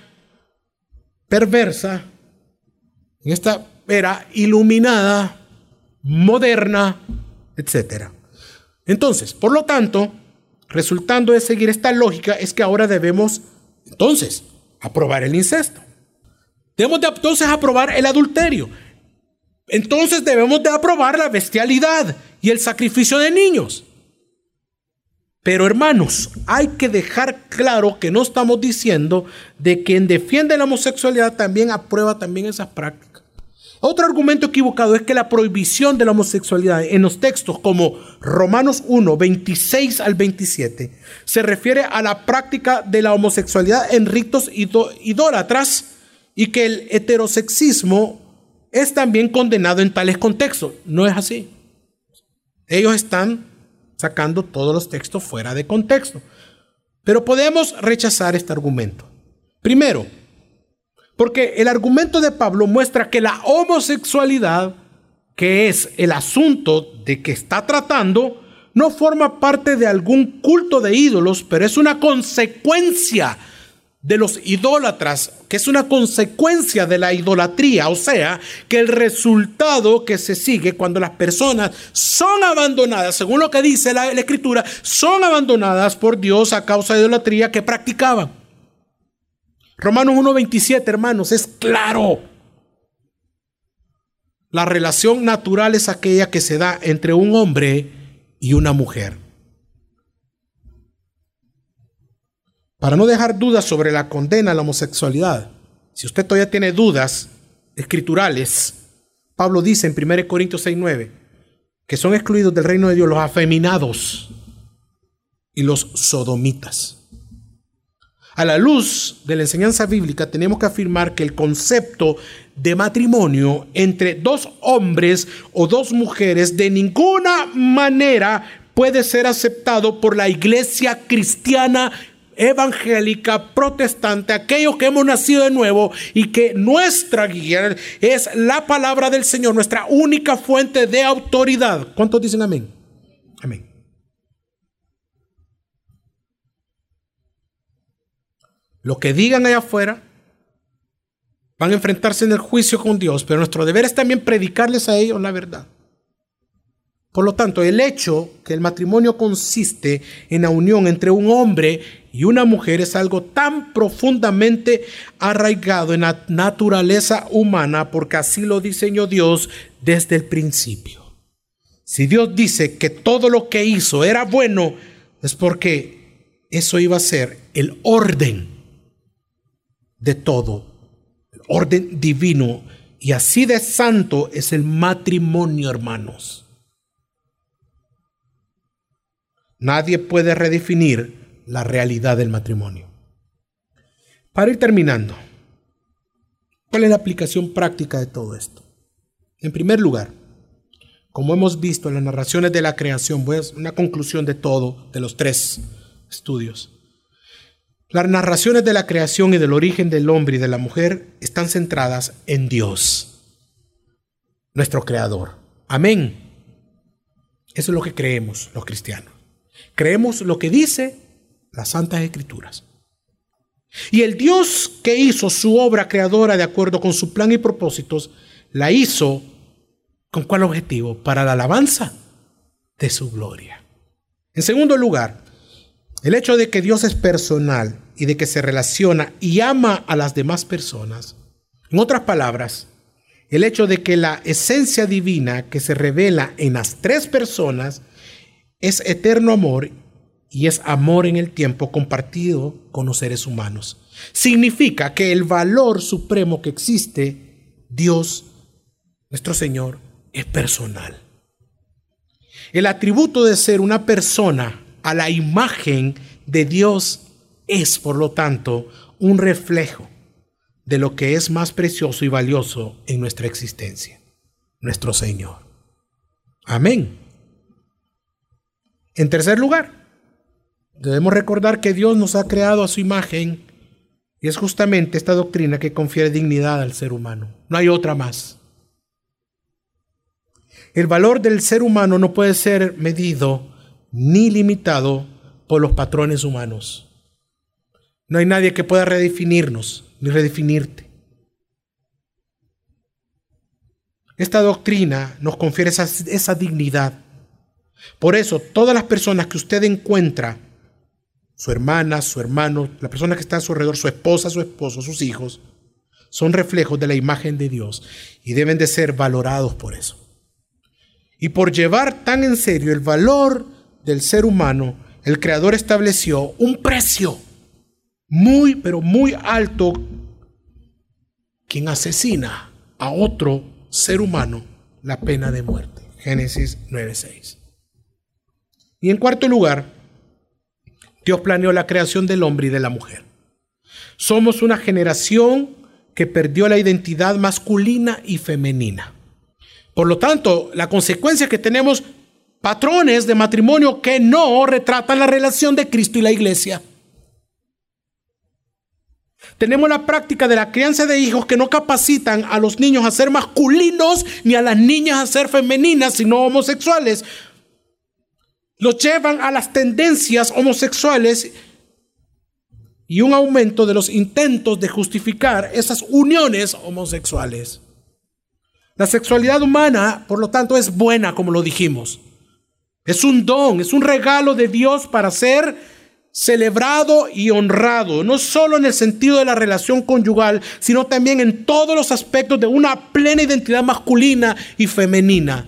S1: perversa, en esta era iluminada, moderna, etc. Entonces, por lo tanto, resultando de seguir esta lógica es que ahora debemos entonces aprobar el incesto. Debemos de entonces aprobar el adulterio. Entonces debemos de aprobar la bestialidad y el sacrificio de niños. Pero hermanos, hay que dejar claro que no estamos diciendo de quien defiende la homosexualidad también aprueba también esas prácticas. Otro argumento equivocado es que la prohibición de la homosexualidad en los textos como Romanos 1, 26 al 27 se refiere a la práctica de la homosexualidad en ritos idólatras y que el heterosexismo es también condenado en tales contextos. No es así. Ellos están sacando todos los textos fuera de contexto. Pero podemos rechazar este argumento. Primero, porque el argumento de Pablo muestra que la homosexualidad, que es el asunto de que está tratando, no forma parte de algún culto de ídolos, pero es una consecuencia de los idólatras, que es una consecuencia de la idolatría, o sea, que el resultado que se sigue cuando las personas son abandonadas, según lo que dice la, la escritura, son abandonadas por Dios a causa de idolatría que practicaban. Romanos 1.27, hermanos, es claro. La relación natural es aquella que se da entre un hombre y una mujer. Para no dejar dudas sobre la condena a la homosexualidad, si usted todavía tiene dudas escriturales, Pablo dice en 1 Corintios 6.9 que son excluidos del reino de Dios los afeminados y los sodomitas. A la luz de la enseñanza bíblica tenemos que afirmar que el concepto de matrimonio entre dos hombres o dos mujeres de ninguna manera puede ser aceptado por la iglesia cristiana evangélica, protestante, aquellos que hemos nacido de nuevo y que nuestra guía es la palabra del Señor, nuestra única fuente de autoridad. ¿Cuántos dicen amén? Amén. Lo que digan allá afuera van a enfrentarse en el juicio con Dios, pero nuestro deber es también predicarles a ellos la verdad. Por lo tanto, el hecho que el matrimonio consiste en la unión entre un hombre y una mujer es algo tan profundamente arraigado en la naturaleza humana porque así lo diseñó Dios desde el principio. Si Dios dice que todo lo que hizo era bueno, es porque eso iba a ser el orden de todo, orden divino. Y así de santo es el matrimonio, hermanos. Nadie puede redefinir la realidad del matrimonio. Para ir terminando, ¿cuál es la aplicación práctica de todo esto? En primer lugar, como hemos visto en las narraciones de la creación, voy a una conclusión de todo, de los tres estudios. Las narraciones de la creación y del origen del hombre y de la mujer están centradas en Dios, nuestro creador. Amén. Eso es lo que creemos los cristianos. Creemos lo que dice las Santas Escrituras. Y el Dios que hizo su obra creadora de acuerdo con su plan y propósitos, la hizo con cuál objetivo? Para la alabanza de su gloria. En segundo lugar, el hecho de que Dios es personal y de que se relaciona y ama a las demás personas. En otras palabras, el hecho de que la esencia divina que se revela en las tres personas es eterno amor y es amor en el tiempo compartido con los seres humanos. Significa que el valor supremo que existe, Dios, nuestro Señor, es personal. El atributo de ser una persona a la imagen de Dios es, por lo tanto, un reflejo de lo que es más precioso y valioso en nuestra existencia, nuestro Señor. Amén. En tercer lugar, debemos recordar que Dios nos ha creado a su imagen y es justamente esta doctrina que confiere dignidad al ser humano. No hay otra más. El valor del ser humano no puede ser medido ni limitado por los patrones humanos. No hay nadie que pueda redefinirnos ni redefinirte. Esta doctrina nos confiere esa, esa dignidad por eso, todas las personas que usted encuentra, su hermana, su hermano, la persona que está a su alrededor, su esposa, su esposo, sus hijos, son reflejos de la imagen de Dios y deben de ser valorados por eso. Y por llevar tan en serio el valor del ser humano, el Creador estableció un precio muy, pero muy alto. Quien asesina a otro ser humano, la pena de muerte. Génesis 9:6. Y en cuarto lugar, Dios planeó la creación del hombre y de la mujer. Somos una generación que perdió la identidad masculina y femenina. Por lo tanto, la consecuencia que tenemos patrones de matrimonio que no retratan la relación de Cristo y la iglesia. Tenemos la práctica de la crianza de hijos que no capacitan a los niños a ser masculinos ni a las niñas a ser femeninas, sino homosexuales los llevan a las tendencias homosexuales y un aumento de los intentos de justificar esas uniones homosexuales. La sexualidad humana, por lo tanto, es buena, como lo dijimos. Es un don, es un regalo de Dios para ser celebrado y honrado, no solo en el sentido de la relación conyugal, sino también en todos los aspectos de una plena identidad masculina y femenina.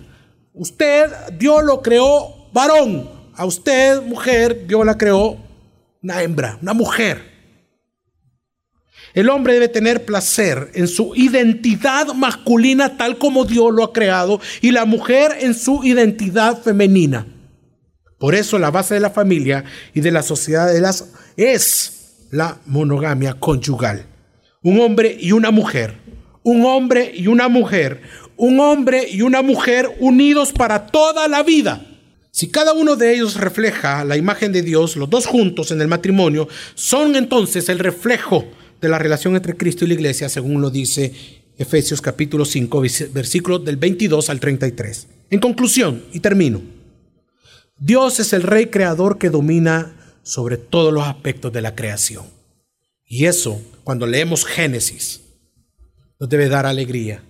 S1: Usted, Dios lo creó varón. A usted, mujer, Dios la creó una hembra, una mujer. El hombre debe tener placer en su identidad masculina tal como Dios lo ha creado y la mujer en su identidad femenina. Por eso la base de la familia y de la sociedad de las es la monogamia conyugal. Un hombre y una mujer. Un hombre y una mujer. Un hombre y una mujer unidos para toda la vida Si cada uno de ellos refleja la imagen de Dios, los dos juntos en el matrimonio, son entonces el reflejo de la relación entre Cristo y la iglesia, según lo dice Efesios capítulo 5, versículos del 22 al 33. En conclusión, y termino, Dios es el rey creador que domina sobre todos los aspectos de la creación. Y eso, cuando leemos Génesis, nos debe dar alegría,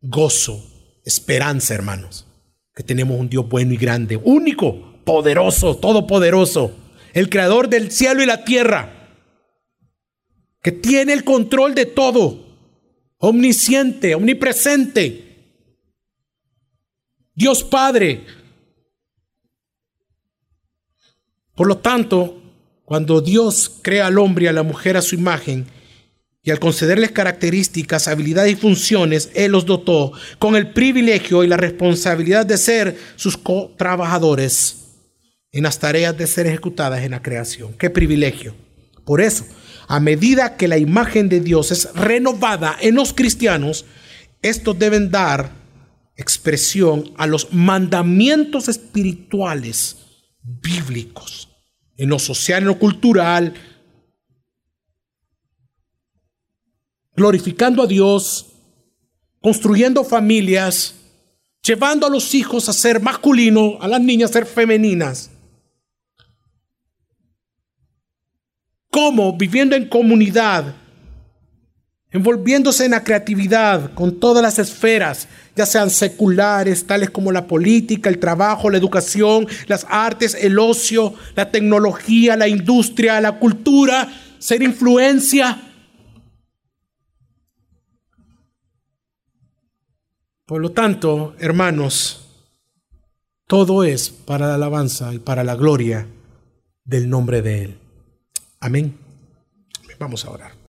S1: gozo, esperanza, hermanos, que tenemos un Dios bueno y grande, único, poderoso, todopoderoso, el creador del cielo y la tierra, que tiene el control de todo, omnisciente, omnipresente. Dios Padre. Por lo tanto, cuando Dios crea al hombre y a la mujer a su imagen, y al concederles características, habilidades y funciones, Él los dotó con el privilegio y la responsabilidad de ser sus co-trabajadores en las tareas de ser ejecutadas en la creación. ¡Qué privilegio! Por eso, a medida que la imagen de Dios es renovada en los cristianos, estos deben dar expresión a los mandamientos espirituales bíblicos, en lo social, en lo cultural, glorificando a Dios, construyendo familias, llevando a los hijos a ser masculinos, a las niñas a ser femeninas. ¿Cómo? Viviendo en comunidad, envolviéndose en la creatividad con todas las esferas, ya sean seculares, tales como la política, el trabajo, la educación, las artes, el ocio, la tecnología, la industria, la cultura, ser influencia Por lo tanto, hermanos, todo es para la alabanza y para la gloria del nombre de Él. Amén. Vamos a orar.